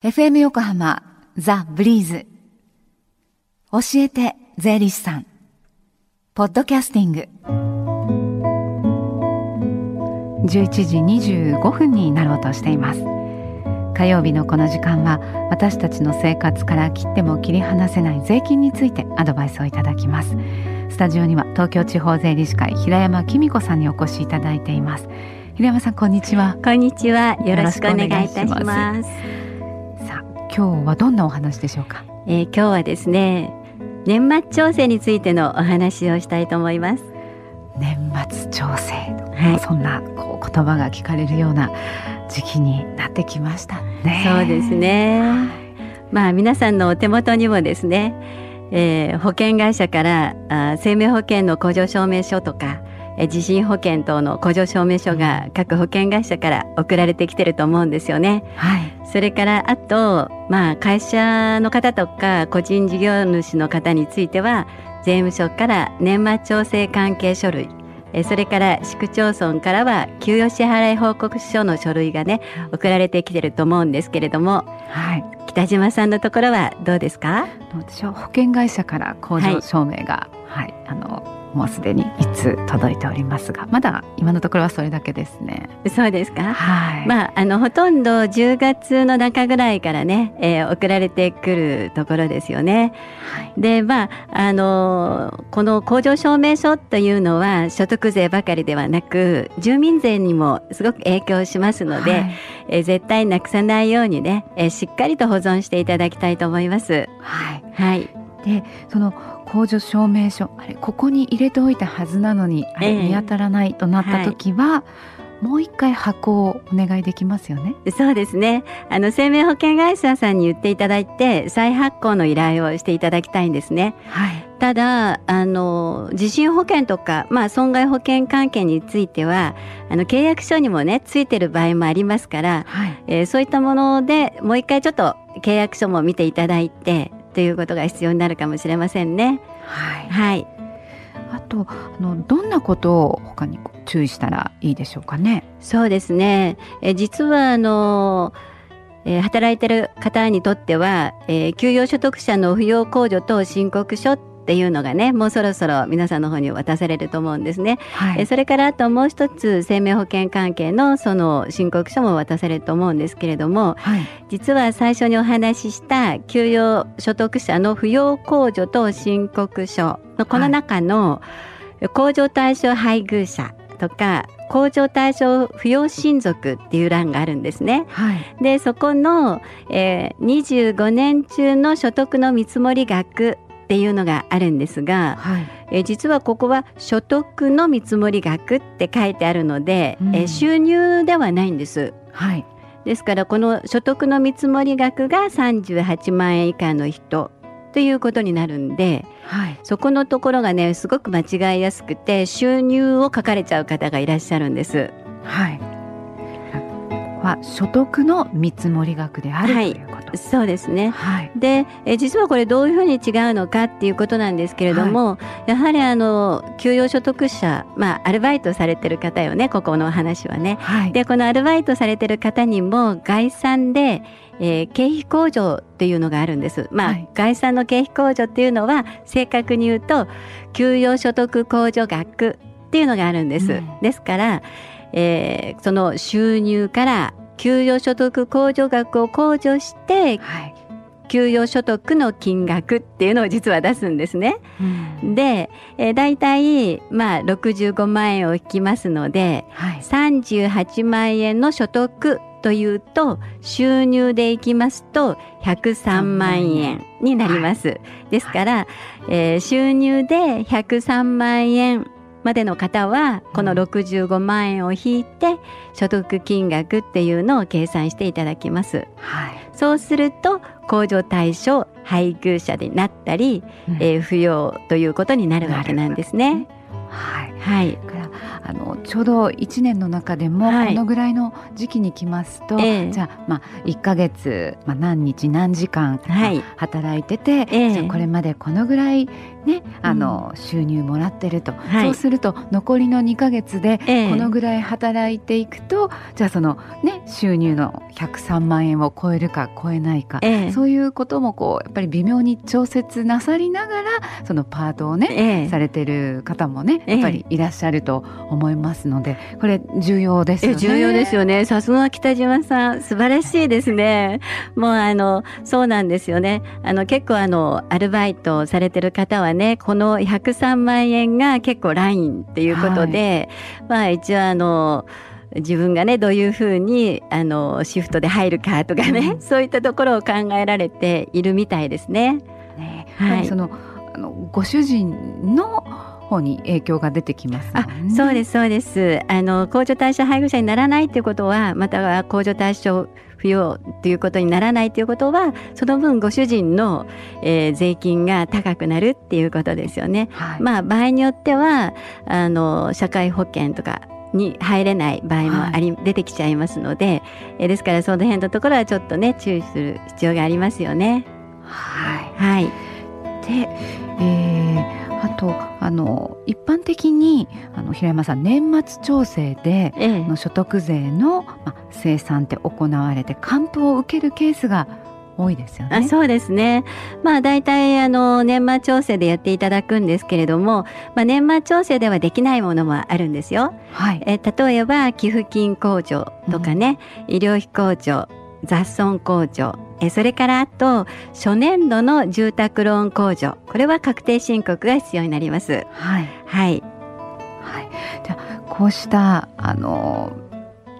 FM 横浜ザ・ブリーズ。教えて税理士さん。ポッドキャスティング。11時25分になろうとしています。火曜日のこの時間は私たちの生活から切っても切り離せない税金についてアドバイスをいただきます。スタジオには東京地方税理士会平山紀美子さんにお越しいただいています。平山さんこんにちは。こんにちは。よろしくお願いいたします今日はどんなお話でしょうか、えー、今日はですね年末調整についてのお話をしたいと思います。年末調整、はい、そんなこう言葉が聞かれるような時期になってきましたね。そうですね、はい、まあ皆さんのお手元にもですね、えー、保険会社からあ生命保険の控除証明書とか地震保険等の控除証明書が各保険会社から送られてきてると思うんですよね。はい、それからあと、まあ、会社の方とか個人事業主の方については税務署から年末調整関係書類。それから市区町村からは給与支払い報告書の書類がね送られてきてると思うんですけれども、はい、北島さんのところはどうですか？私は保険会社から控除証明が、はい、はい、あのもうすでにいつ届いておりますがまだ今のところはそれだけですね。そうですか？はい。まああのほとんど10月の中ぐらいからね、えー、送られてくるところですよね、はい、でまああのこの工場証明書というのは所得税ばかりではなく住民税にもすごく影響しますので、はい、えー、絶対なくさないようにね、えー、しっかりと保存していただきたいと思います。はい、はい。でその控除証明書あれここに入れておいたはずなのにあれ見当たらないとなった時は、えーはいもう一回箱をお願いできますよね。そうですね。あの生命保険会社さんに言っていただいて再発行の依頼をしていただきたいんですね。はい。ただあの地震保険とかまあ損害保険関係についてはあの契約書にもねついてる場合もありますから、はい、えー、そういったものでもう一回ちょっと契約書も見ていただいてということが必要になるかもしれませんね。はい。はい。あとあのどんなことを他に注意したらいいでしょうかね？そうですね。え実はあの。えー、働いてる方にとっては、えー、給与所得者の扶養控除等申告書っっていうのがねもうそろそろ皆さんの方に渡されると思うんですね。はい、えそれからあともう一つ生命保険関係のその申告書も渡されると思うんですけれども、はい、実は最初にお話しした給与所得者の扶養控除と申告書のこの中の控除対象配偶者とか控除対象扶養親族っていう欄があるんですね。はい、でそこの、えー、25年中の所得の見積もり額っていうのがあるんですが、はい、え実はここは所得の見積額って書いてあるので、うん、え収入ではないんです。はい、ですからこの所得の見積額が38万円以下の人ということになるんで、はい、そこのところがねすごく間違いやすくて収入を書かれちゃう方がいらっしゃるんです。はい。は所得の見積額である、はい、ということそうですね、はい、でえ実はこれどういうふうに違うのかっていうことなんですけれども、はい、やはりあの給与所得者、まあ、アルバイトされてる方よねここの話はね、はい、でこのアルバイトされてる方にも概算でえー、経費控除っていうのがあるんです。まあ、はい、概算の経費控除っていうのは正確に言うと給与所得控除額っていうのがあるんです。うん、ですから、えー、その収入から給与所得控除額を控除して、はい、給与所得の金額っていうのを実は出すんですね。うん、で、えー、大体まあ65万円を引きますので、はい、38万円の所得というと収入でいきますと103万円になります。はい、ですから、えー、収入で103万円までの方はこの65万円を引いて所得金額っていうのを計算していただきます。はい、そうすると控除対象配偶者になったり、うん、えー、扶養ということになるわけなんですね。はい、はい、あのちょうど1年の中でもこのぐらいの時期に来ますと、はい、じゃあ,、まあ1か月、まあ、何日何時間働いてて、はい、じゃこれまでこのぐらい、ね、あの収入もらってると、はい、そうすると残りの2か月でこのぐらい働いていくと、じゃあその、ね、収入の103万円を超えるか超えないか、そういうこともこうやっぱり微妙に調節なさりながらそのパートをね、されてる方もねやっぱりいらっしゃると思いますのでこれ重要ですよね。重要ですよね。さすが北島さん。素晴らしいですね。もうあのそうなんですよね。あの結構あのアルバイトされてる方はねこの103万円が結構ラインっていうことで、はい、まあ一応あの自分がねどういうふうにあのシフトで入るかとかね、うん、そういったところを考えられているみたいですね。ねはい、そのあのご主人の方に影響が出てきます、ね、あそうですそうです。あの控除対象配偶者にならないということはまたは控除対象不要ということにならないということはその分ご主人の、えー、税金が高くなるっていうことですよね。はい、まあ場合によってはあの社会保険とかに入れない場合もあり、はい、出てきちゃいますので、えですからその辺のところはちょっとね注意する必要がありますよね。はい、はい、で、えーあとあの一般的にあの平山さん年末調整で、ええ、の所得税の、まあ、生産って行われて還付を受けるケースが多いですよね。あそうですね。まあ大体あの年末調整でやっていただくんですけれども、まあ年末調整ではできないものもあるんですよ。はい。え例えば寄付金控除とかね、うん、医療費控除、雑損控除、えそれからあと初年度の住宅ローン控除これは確定申告が必要になります。はい、はい、はい、じゃあこうしたあの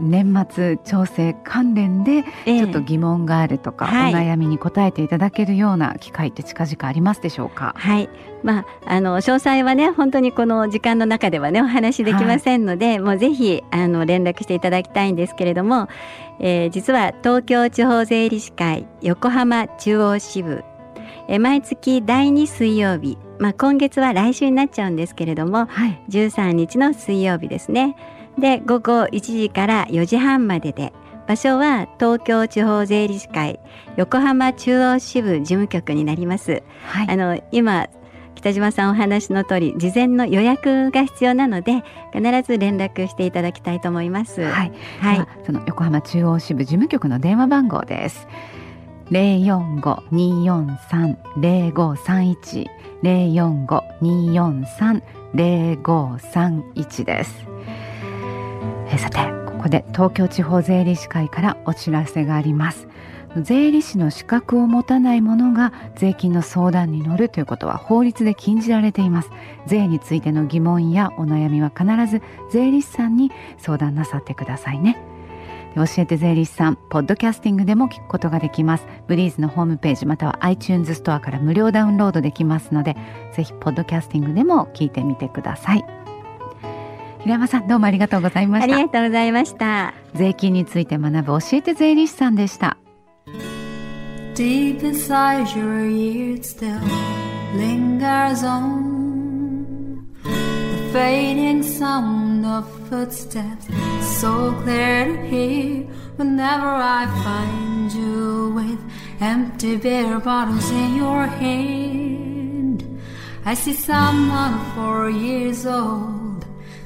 年末調整関連でちょっと疑問があるとか、えーはい、お悩みに答えていただけるような機会って近々ありますでしょうか？はい、まああの詳細はね本当にこの時間の中ではねお話できませんので、はい、もうぜひあの連絡していただきたいんですけれども、えー、実は東京地方税理士会横浜中央支部え毎月第2水曜日、まあ、今月は来週になっちゃうんですけれども、はい、13日の水曜日ですね。で午後1時から4時半までで場所は東京地方税理士会横浜中央支部事務局になります。はい、あの今北島さんお話の通り事前の予約が必要なので必ず連絡していただきたいと思います。はい、はい、その横浜中央支部事務局の電話番号です。零四五二四三零五三一零四五二四三零五三一です。えさてここで東京地方税理士会からお知らせがあります。税理士の資格を持たない者が税金の相談に乗るということは法律で禁じられています。税についての疑問やお悩みは必ず税理士さんに相談なさってくださいね。教えて税理士さんポッドキャスティングでも聞くことができます。ブリーズのホームページまたは iTunes ストアから無料ダウンロードできますのでぜひポッドキャスティングでも聞いてみてください。平山さんどうもありがとうございましたありがとうございました税金について学ぶ教えて税理士さんでした Deep inside your ears still lingers on The fading sound of footsteps So clear to hear Whenever I find you with Empty beer bottles in your hand I see someone four years old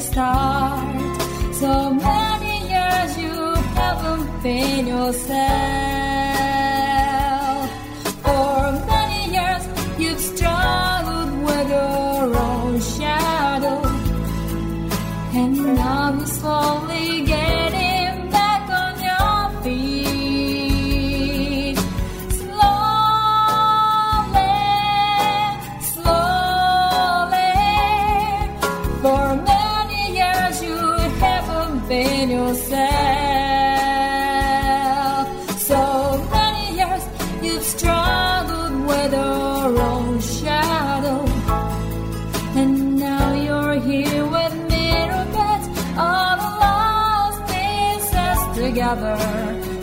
start. So many years you haven't been yourself. Together.